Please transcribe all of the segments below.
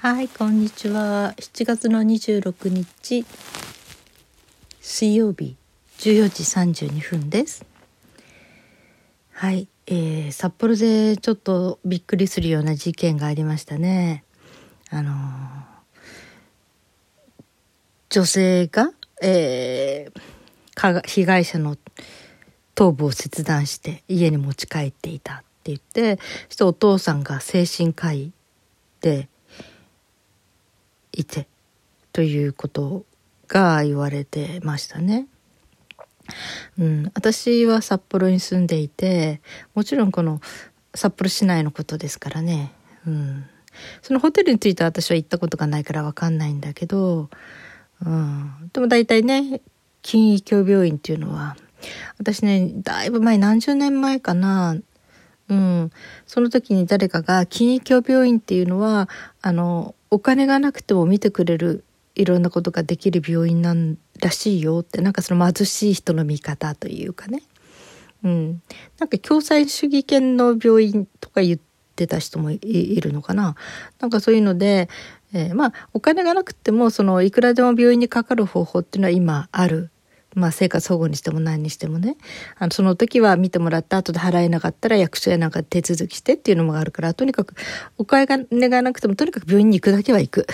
はい、こんにちは。7月の26日水曜日14時32分です。はい、えー、札幌でちょっとびっくりするような事件がありましたね。あのー女性が、えーかが被害者の頭部を切断して家に持ち帰っていたって言ってそしてお父さんが精神科医でいてということが言われてましたね。うん、私は札幌に住んでいてもちろんこの札幌市内のことですからね、うん、そのホテルについては私は行ったことがないから分かんないんだけど、うん、でも大体ね金医協病院っていうのは私ねだいぶ前何十年前かな。うん、その時に誰かが金医協病院っていうのはあのお金がなくても見てくれるいろんなことができる病院なんらしいよってなんかその貧しい人の見方というかね、うん、なんか共済主義権の病院とか言ってた人もいいるのかな。なんかそういうので、えーまあお金がなくてもそのいくらでも病院にかかる方法っていうのは今ある。まあ、生活保護にしても何にしてもね。あのその時は見てもらった後で払えなかったら役所やなんか手続きしてっていうのもあるからとにかくお金がなくてもとにかく病院に行くだけは行く。っ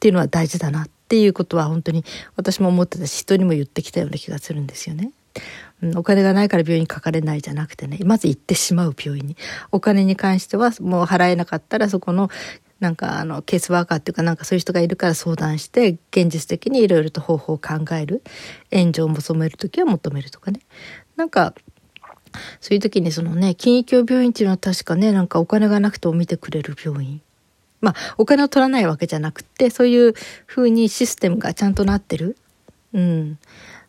ていうのは大事だなっていうことは本当に私も思ってたし人にも言ってきたような気がするんですよね。うん、お金がないから病院にかかれないじゃなくてねまず行ってしまう病院に。お金に関してはもう払えなかったらそこのなんかあのケースワーカーっていうかなんかそういう人がいるから相談して現実的にいろいろと方法を考える援助を求める時は求めるとかね。なんかそういう時にそのね金医協病院っていうのは確かねなんかお金がなくても見てくれる病院。まあお金を取らないわけじゃなくってそういうふうにシステムがちゃんとなってる。うん。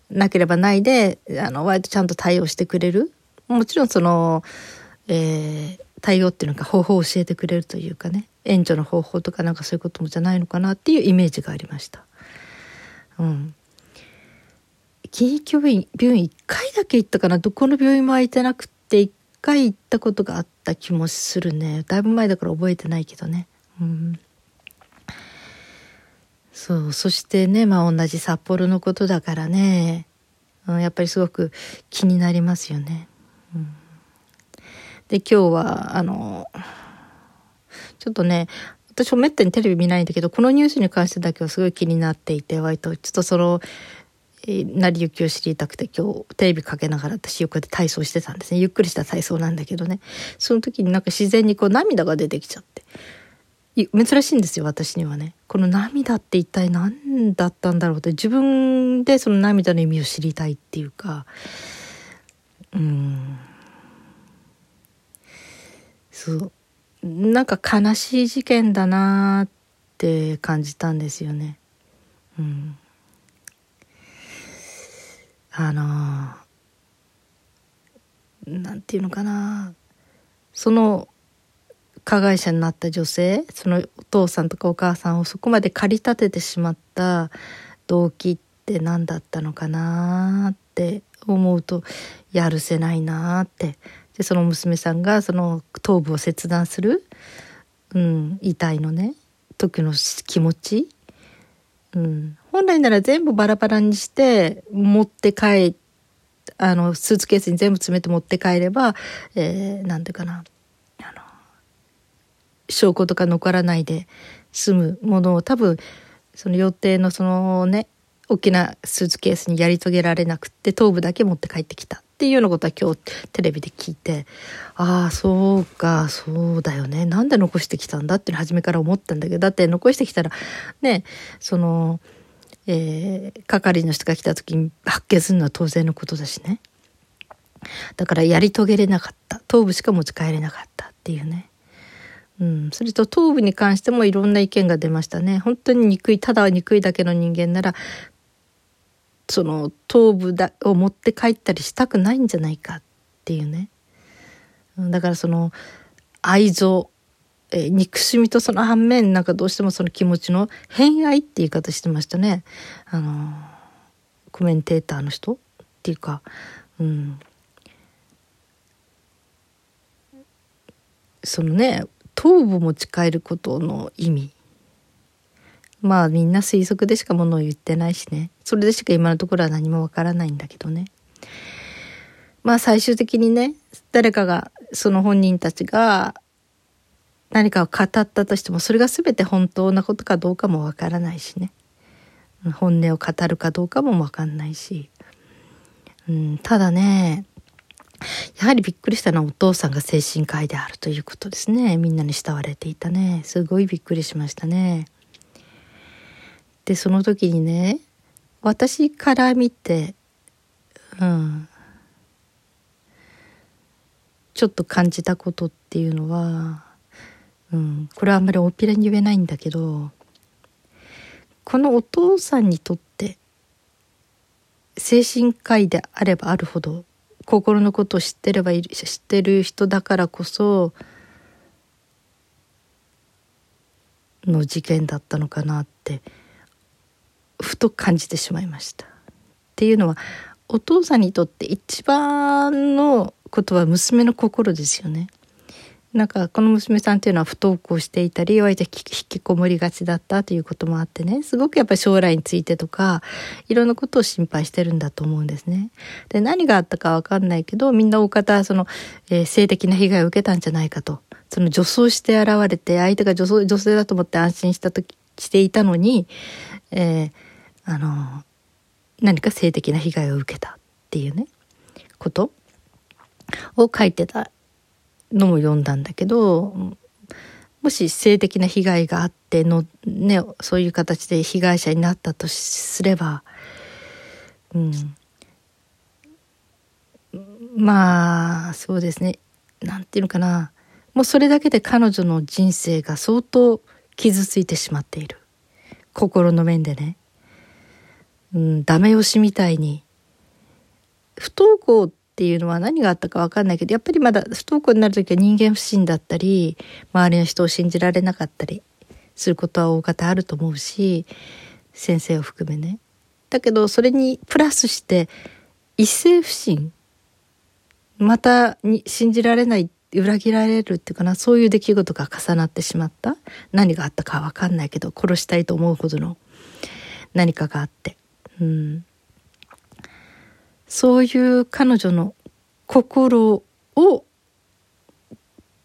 なければないであの割とちゃんと対応してくれる。もちろんその、えー、対応っていうのが方法を教えてくれるというかね援助の方法とかなんかそういうこともじゃないのかなっていうイメージがありました。うん。金医病院病院1回だけ行ったかな？どこの病院も空いてなくて1回行ったことがあった気もするねだいぶ前だから覚えてないけどね。うん。そうそしてねまあ同じ札幌のことだからね、うん、やっぱりすごく気になりますよね。うん、で今日はあのちょっとね私もめったにテレビ見ないんだけどこのニュースに関してだけはすごい気になっていて割とちょっとその、成り行きを知りたくて今日テレビかけながら私横で体操してたんですね。ゆっくりした体操なんだけどね。その時になんか自然にこう涙が出てきちゃって。珍しいんですよ私にはね。この涙って一体何だったんだろうって自分でその涙の意味を知りたいっていうか。うん。そう。なんか悲しい事件だなって感じたんですよね。うん、あのなんていうのかな。その加害者になった女性そのお父さんとかお母さんをそこまで駆り立ててしまった動機って何だったのかなって思うとやるせないなってでその娘さんがその頭部を切断する、うん、遺体のね時の気持ち、うん、本来なら全部バラバラにして持って帰あのスーツケースに全部詰めて持って帰れば、えー、なんていうかな。あの証拠とか残らないで済むものを多分その予定のそのね大きなスーツケースにやり遂げられなくって頭部だけ持って帰ってきた。っていうようなことは今日テレビで聞いてああそうかそうだよねなんで残してきたんだって初めから思ったんだけどだって残してきたらねその、えー、係の人が来た時に発見するのは当然のことだしねだからやり遂げれなかった頭部しか持ち帰れなかったっていうね。うん、それと頭部に関してもいろんな意見が出ましたね。本当に憎いただ憎いだけの人間ならその頭部だを持って帰ったりしたくないんじゃないかっていうね。だからその愛憎、えー、憎しみとその反面なんかどうしてもその気持ちの偏愛って言い方してましたね。あのコメンテーターの人っていうか。うん。そのね頭部持ち帰ることの意味。まあみんな推測でしかものを言ってないしね。それでしか今のところは何もわからないんだけどね。まあ最終的にね、誰かが、その本人たちが何かを語ったとしても、それが全て本当なことかどうかもわからないしね。本音を語るかどうかもわかんないし。うん、ただね、やはりびっくりしたのはお父さんが精神科医であるということですね。みんなに慕われていたね。すごいびっくりしましたね。で、その時にね、私から見て、うん、ちょっと感じたことっていうのは、うん、これはあんまり大っぴらに言えないんだけど、このお父さんにとって精神科医であればあるほど心のことを知ってればいる知ってる人だからこその事件だったのかなってふと感じてしまいました。っていうのはお父さんにとって一番のことは娘の心ですよね。なんかこの娘さんっていうのは不登校していたり割と引きこもりがちだったということもあってねすごくやっぱり将来についてとかいろんなことを心配してるんだと思うんですね。で何があったかわかんないけどみんな大方その、えー、性的な被害を受けたんじゃないかとその女装して現れて相手が女装女性だと思って安心した時していたのに、えー、あの何か性的な被害を受けたっていうねことを書いてたのも読んだんだけどもし性的な被害があっての、ね、そういう形で被害者になったとすれば、うん、まあそうですね。なんていうのかな。もうそれだけで彼女の人生が相当傷ついてしまっている。心の面でね、うん、ダメ押しみたいに不登校っていうのは何があったか分かんないけどやっぱりまだ不登校になる時は人間不信だったり周りの人を信じられなかったりすることは大方あると思うし先生を含めね。だけどそれにプラスして一斉不信またに信じられない裏切られるっていうかなそういう出来事が重なってしまった何があったか分かんないけど殺したいと思うほどの何かがあって。うんそういう彼女の心を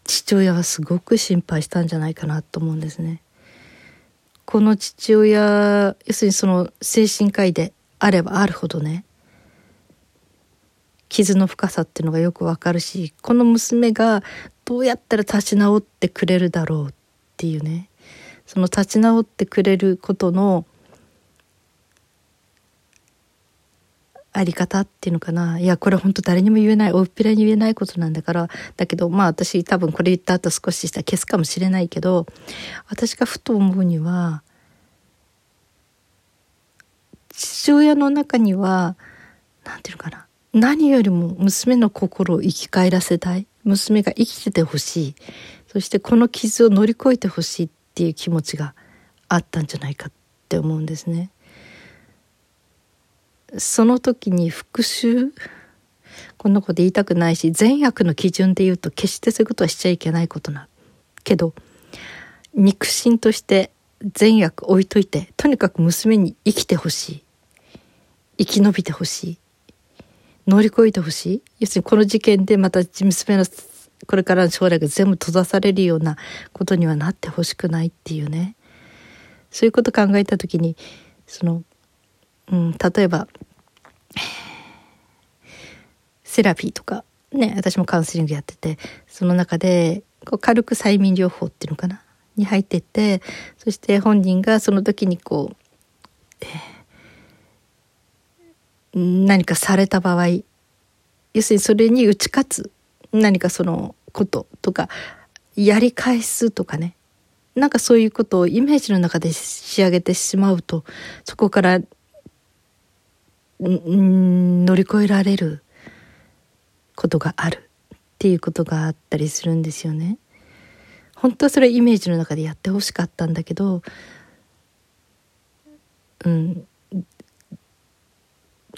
父親はすごく心配したんじゃないかなと思うんですね。この父親要するにその精神科医であればあるほどね傷の深さっていうのがよくわかるしこの娘がどうやったら立ち直ってくれるだろうっていうねその立ち直ってくれることのあり方っていうのかな。いやこれ本当誰にも言えないおっぴらに言えないことなんだから。だけどまあ私多分これ言った後少ししたら消すかもしれないけど私がふと思うには父親の中には何て言うのかな。何よりも娘の心を生き返らせたい。娘が生きててほしい。そしてこの傷を乗り越えてほしいっていう気持ちがあったんじゃないかって思うんですね。その時に復讐？こんなこと言いたくないし善悪の基準で言うと決してそういうことはしちゃいけないことなけど肉親として善悪置いといてとにかく娘に生きてほしい。生き延びてほしい。乗り越えてほしい。要するにこの事件でまた娘のこれからの将来が全部閉ざされるようなことにはなってほしくないっていうね。そういうこと考えた時にそのうん、例えばセラピーとかね私もカウンセリングやっててその中でこう軽く催眠療法っていうのかな？に入っててそして本人がその時にこう、えー、何かされた場合要するにそれに打ち勝つ何かそのこととかやり返すとかね。なんかそういうことをイメージの中で仕上げてしまうとそこから乗り越えられることがあるっていうことがあったりするんですよね。本当はそれイメージの中でやってほしかったんだけどうん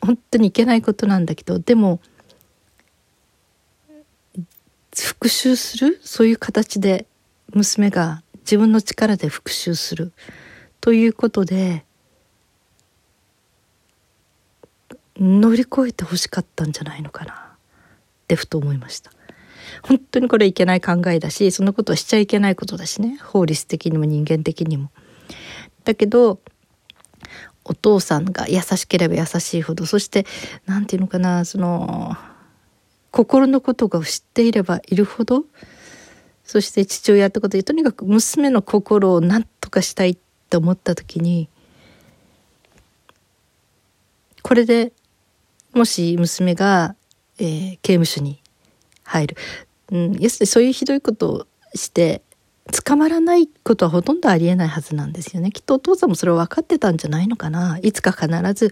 本当にいけないことなんだけどでも復讐する？そういう形で娘が自分の力で復讐するということで乗り越えてほしかったんじゃないのかなってふと思いました。本当にこれいけない考えだしそのことはしちゃいけないことだしね法律的にも人間的にも。だけどお父さんが優しければ優しいほどそして何て言うのかなその心のことが知っていればいるほどそして父親ってことでとにかく娘の心を何とかしたいって思った時にこれでもし娘が、えー、刑務所に入る、うん、要するにそういうひどいことをして捕まらないことはほとんどありえないはずなんですよね。きっとお父さんもそれを分かってたんじゃないのかな。いつか必ず、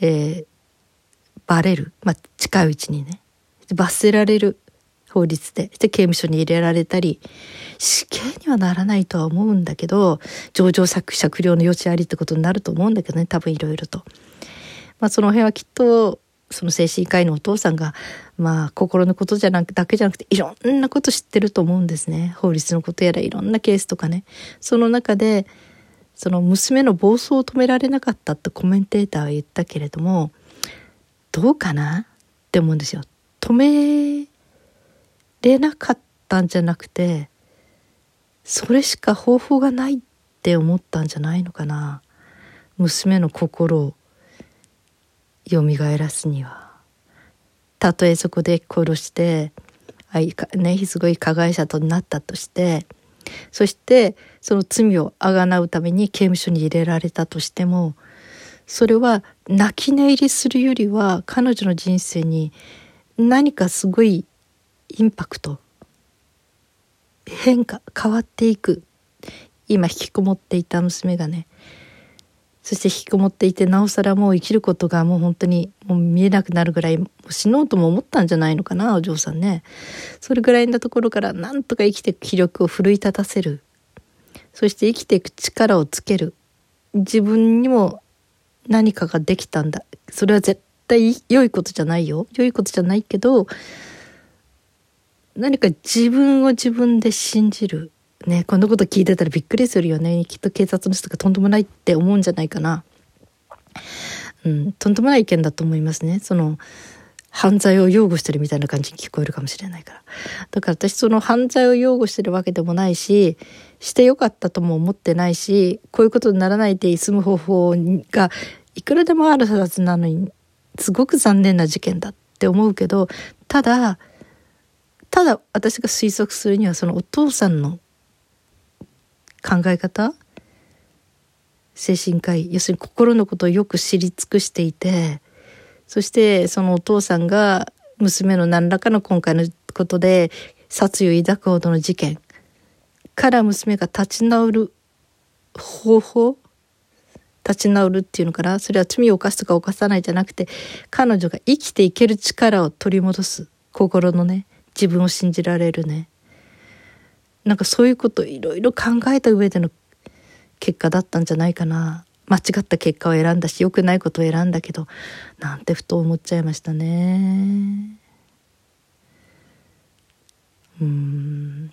えー、バレる、まあ、近いうちにね。罰せられる法律で。で刑務所に入れられたり死刑にはならないとは思うんだけど情状酌酌量の余地ありってことになると思うんだけどね。多分いろいろと。まあ、その辺はきっとその精神科医のお父さんがまあ心のことじゃなくだけじゃなくていろんなこと知ってると思うんですね。法律のことやらいろんなケースとかね。その中でその娘の暴走を止められなかったってコメンテーターは言ったけれどもどうかな？って思うんですよ。止めれなかったんじゃなくてそれしか方法がないって思ったんじゃないのかな。娘の心を。よみがえらすには。たとえそこで殺してあいか、ね、すごい加害者となったとしてそしてその罪をあがなうために刑務所に入れられたとしてもそれは泣き寝入りするよりは彼女の人生に何かすごいインパクト変化変わっていく。今引きこもっていた娘がねそして引きこもっていてなおさらもう生きることがもう本当にもう見えなくなるぐらい死のうとも思ったんじゃないのかなお嬢さんね。それぐらいのところからなんとか生きていく気力を奮い立たせる。そして生きていく力をつける。自分にも何かができたんだ。それは絶対良いことじゃないよ。良いことじゃないけど何か自分を自分で信じる。ね、こんなこと聞いてたらびっくりするよね。きっと警察の人がとんでもないって思うんじゃないかな。うん、とんでもない意見だと思いますね。その、犯罪を擁護してるみたいな感じに聞こえるかもしれないから。だから私その犯罪を擁護してるわけでもないし、してよかったとも思ってないし、こういうことにならないで済む方法がいくらでもあるはずなのに、すごく残念な事件だって思うけど、ただ、ただ私が推測するにはそのお父さんの考え方精神科医要するに心のことをよく知り尽くしていてそしてそのお父さんが娘の何らかの今回のことで殺意を抱くほどの事件から娘が立ち直る方法立ち直るっていうのかな？それは罪を犯すとか犯さないじゃなくて彼女が生きていける力を取り戻す心のね自分を信じられるねなんかそういうこといろいろ考えた上での結果だったんじゃないかな。間違った結果を選んだし良くないことを選んだけどなんてふと思っちゃいましたね。うん。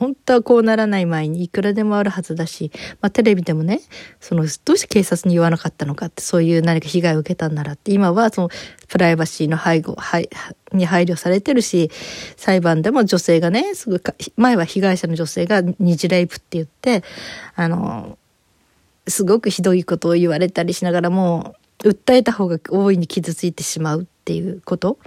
本当はこうならない前にいくらでもあるはずだし、まあ、テレビでもねそのどうして警察に言わなかったのかってそういう何か被害を受けたんならって今はそのプライバシーの背後に配慮されてるし裁判でも女性がねすぐ前は被害者の女性が二次レイプって言ってあのすごくひどいことを言われたりしながらも訴えた方が大いに傷ついてしまうっていうこと。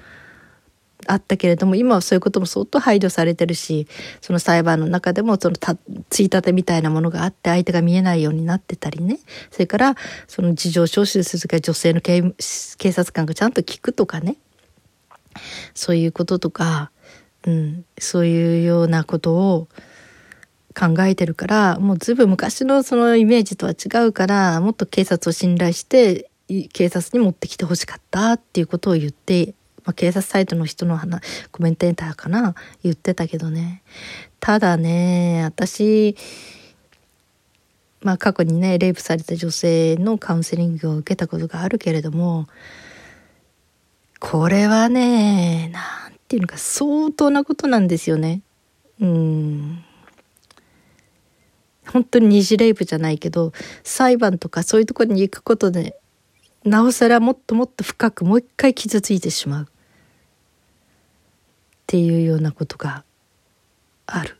あったけれども今はそういうことも相当配慮されてるしその裁判の中でもそのたついたてみたいなものがあって相手が見えないようになってたりね。それからその事情聴取する時は女性の警察官がちゃんと聞くとかね。そういうこととか、うん、そういうようなことを考えてるからもうずいぶん昔のそのイメージとは違うからもっと警察を信頼して警察に持ってきてほしかったっていうことを言ってまあ、警察サイトの人の話コメンテーターかな言ってたけどね。ただね私まあ過去にねレイプされた女性のカウンセリングを受けたことがあるけれどもこれはねなんていうのか相当なことなんですよね。うん。本当に二次レイプじゃないけど裁判とかそういうところに行くことでなおさらもっともっと深くもう一回傷ついてしまう。っていうようなことがある。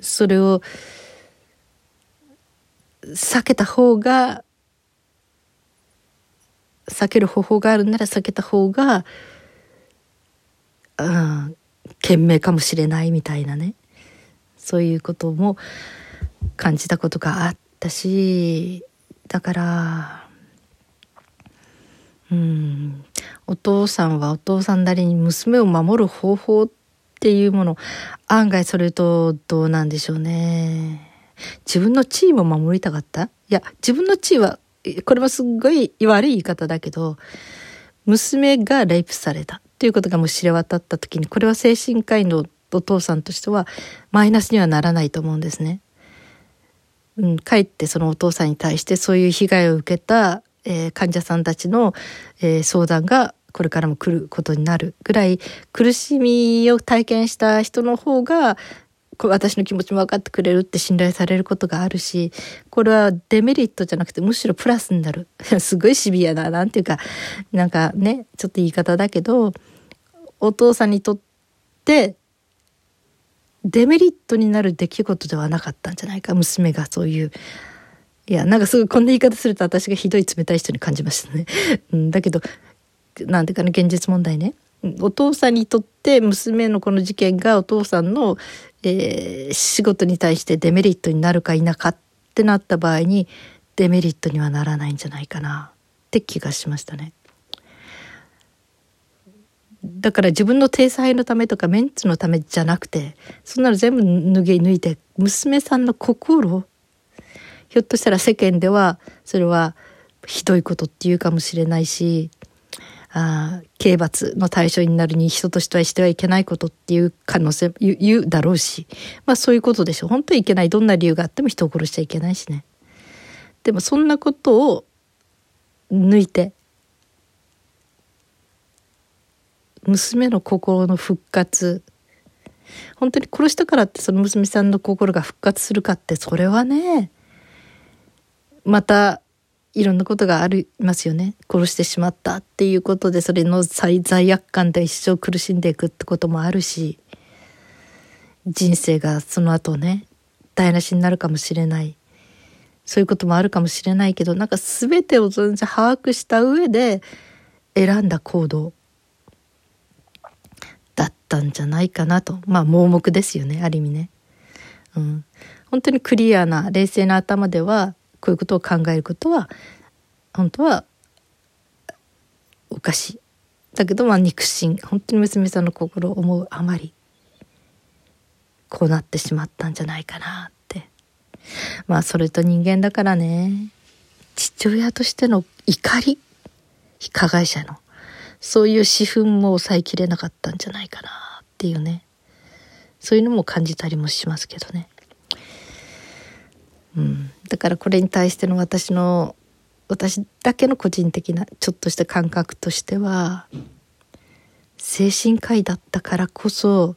それを避けた方が避ける方法があるなら避けた方が、うん、賢明かもしれないみたいなねそういうことも感じたことがあったしだからうん。お父さんはお父さんなりに娘を守る方法っていうもの。案外それとどうなんでしょうね。自分の地位も守りたかった？いや自分の地位はこれもすっごい悪い言い方だけど娘がレイプされたということがもし知れ渡った時にこれは精神科医のお父さんとしてはマイナスにはならないと思うんですね。うん、かえってそのお父さんに対してそういう被害を受けた、えー、患者さんたちの、えー、相談がこれからも来ることになるぐらい苦しみを体験した人の方が私の気持ちも分かってくれるって信頼されることがあるしこれはデメリットじゃなくてむしろプラスになる。すごいシビアななんていうかなんかねちょっと言い方だけどお父さんにとってデメリットになる出来事ではなかったんじゃないか。娘がそういういやなんかすごいこんな言い方すると私がひどい冷たい人に感じましたね。うん、だけどなんていうかね現実問題ねお父さんにとって娘のこの事件がお父さんの、えー、仕事に対してデメリットになるか否かってなった場合にデメリットにはならないんじゃないかなって気がしましたね。だから自分の体裁のためとかメンツのためじゃなくてそんなの全部脱ぎ抜いて娘さんの心ひょっとしたら世間ではそれはひどいことっていうかもしれないしあ刑罰の対象になるに人としてはしてはいけないことっていう可能性言うだろうしまあそういうことでしょう。本当にいけない。どんな理由があっても人を殺しちゃいけないしね。でもそんなことを抜いて娘の心の復活本当に殺したからってその娘さんの心が復活するかってそれはねまたいろんなことがありますよね。殺してしまったっていうことでそれの罪悪感で一生苦しんでいくってこともあるし人生がその後ね台無しになるかもしれない。そういうこともあるかもしれないけどなんか全てを全然把握した上で選んだ行動だったんじゃないかなと。まあ盲目ですよねある意味ね。うん、本当にクリアな冷静な頭ではこういうことを考えることは本当はおかしい。だけどまあ肉親本当に娘さんの心を思うあまりこうなってしまったんじゃないかなって。まあそれと人間だからね。父親としての怒り。加害者の。そういう私憤も抑えきれなかったんじゃないかなっていうね。そういうのも感じたりもしますけどね。うん、だからこれに対しての私の私だけの個人的なちょっとした感覚としては精神科医だったからこそ、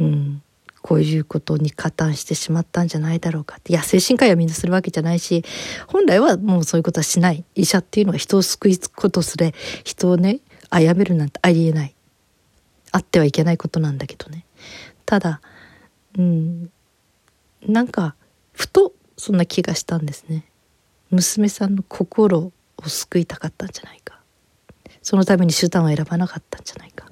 うん、こういうことに加担してしまったんじゃないだろうかって。いや精神科医はみんなするわけじゃないし本来はもうそういうことはしない。医者っていうのは人を救いことすれ人をね殺めるなんてありえない。あってはいけないことなんだけどね。ただうんなんかふとそんな気がしたんですね。娘さんの心を救いたかったんじゃないか。そのために手段を選ばなかったんじゃないか。っ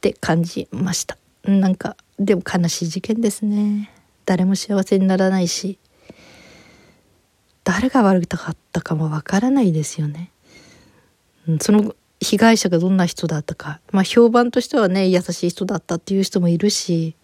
て感じました。なんかでも悲しい事件ですね。誰も幸せにならないし。誰が悪かったかもわからないですよね、その被害者がどんな人だったか。まあ評判としてはね優しい人だったっていう人もいるし。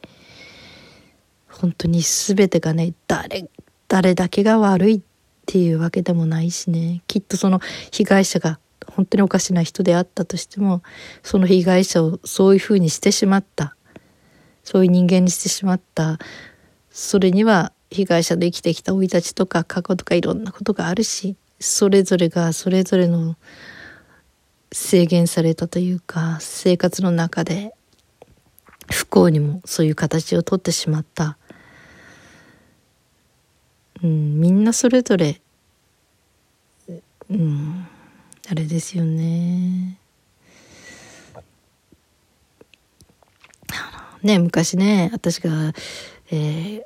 本当に全てがね誰誰だけが悪いっていうわけでもないしね。きっとその被害者が本当におかしな人であったとしてもその被害者をそういうふうにしてしまった。そういう人間にしてしまった。それには被害者で生きてきた生い立ちとか過去とかいろんなことがあるしそれぞれがそれぞれの制限されたというか生活の中で不幸にもそういう形をとってしまった、うん、みんなそれぞれ、うん、あれですよね。ね昔ね私が、え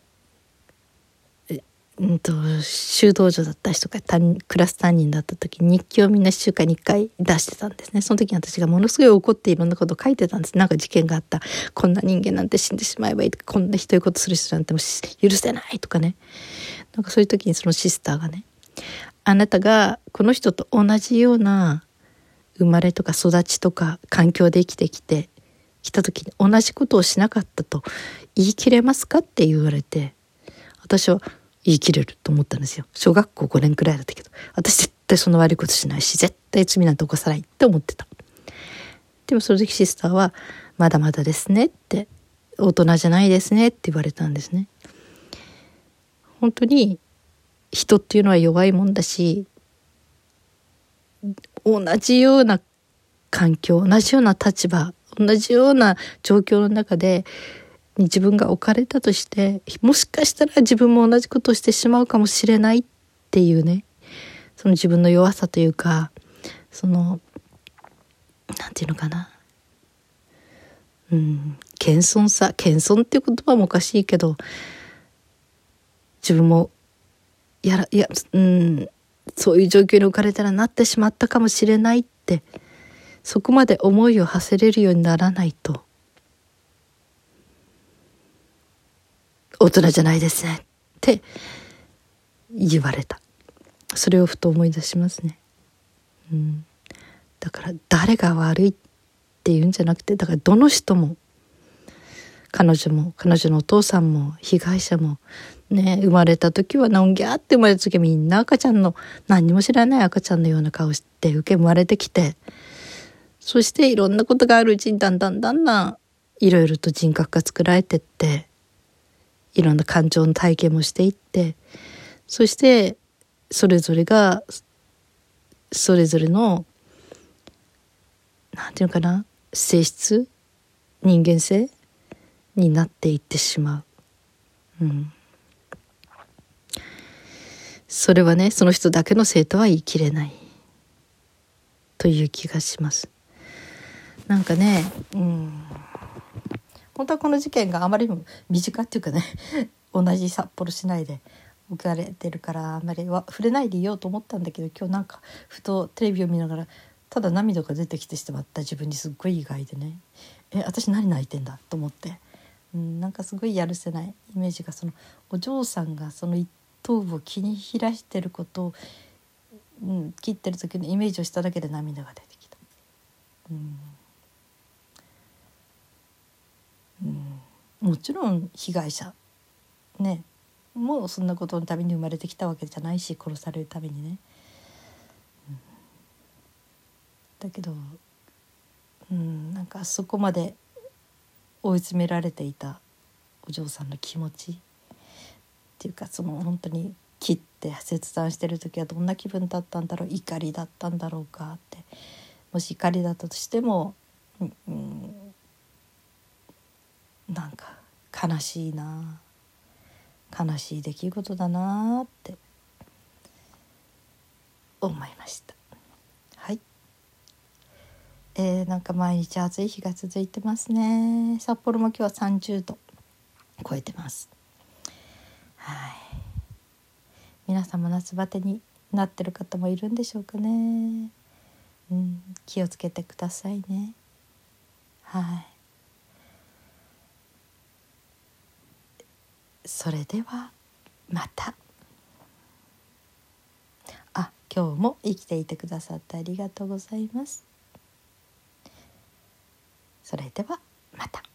ー、うんと修道女だった人がクラス担任だった時日記をみんな1週間に1回出してたんですね。その時に私がものすごい怒っていろんなことを書いてたんです。なんか事件があった。こんな人間なんて死んでしまえばいいとかこんなひどいことする人なんても許せないとかね。なんかそういう時にそのシスターがねあなたがこの人と同じような生まれとか育ちとか環境で生きてきて来た時に同じことをしなかったと言い切れますかって言われて私は言い切れると思ったんですよ。小学校5年くらいだったけど私絶対その悪いことしないし絶対罪なんて起こさないって思ってた。でもその時シスターは「まだまだですね」って「大人じゃないですね」って言われたんですね。本当に人っていうのは弱いもんだし同じような環境同じような立場同じような状況の中で自分が置かれたとしてもしかしたら自分も同じことをしてしまうかもしれないっていうねその自分の弱さというかそのなんていうのかな。うん謙遜さ謙遜っていう言葉もおかしいけど自分もやらいやうんそういう状況に置かれたらなってしまったかもしれないってそこまで思いを馳せれるようにならないと大人じゃないですねって言われた。それをふと思い出しますね、うん、だから誰が悪いっていうんじゃなくてだからどの人も彼女も彼女のお父さんも被害者もね生まれた時はのんぎゃって生まれた時はみんな赤ちゃんの何にも知らない赤ちゃんのような顔して受け生まれてきてそしていろんなことがあるうちにだんだんだんだんいろいろと人格が作られてっていろんな感情の体験もしていってそしてそれぞれがそれぞれのなんていうのかな性質人間性になっていってしまう。うん、それはねその人だけのせいとは言い切れない。という気がします。なんかねうん。本当はこの事件があまりにも身近っていうかね同じ札幌市内で起かれてるからあんまりは触れないでいようと思ったんだけど今日なんかふとテレビを見ながらただ涙が出てきてしまった。自分にすっごい意外でね。え私何泣いてんだ？と思って、うん、なんかすごいやるせないイメージがそのお嬢さんがその一頭部を気に開してることを、うん、切ってる時のイメージをしただけで涙が出てきた。うん。もちろん被害者ねもうそんなことのために生まれてきたわけじゃないし殺されるためにね、うん、だけどうんなんかそこまで追い詰められていたお嬢さんの気持ち。っていうかその本当に切って切断してる時はどんな気分だったんだろう怒りだったんだろうかって。もし怒りだったとしても、うん、なんか悲しいな悲しい出来事だなって思いました。はい。えー、なんか毎日暑い日が続いてますね。札幌も今日は30度超えてます。はい。皆さんも夏バテになってる方もいるんでしょうかね。うん。気をつけてくださいね。はい。それではまた。あ今日も生きていてくださってありがとうございます。それではまた。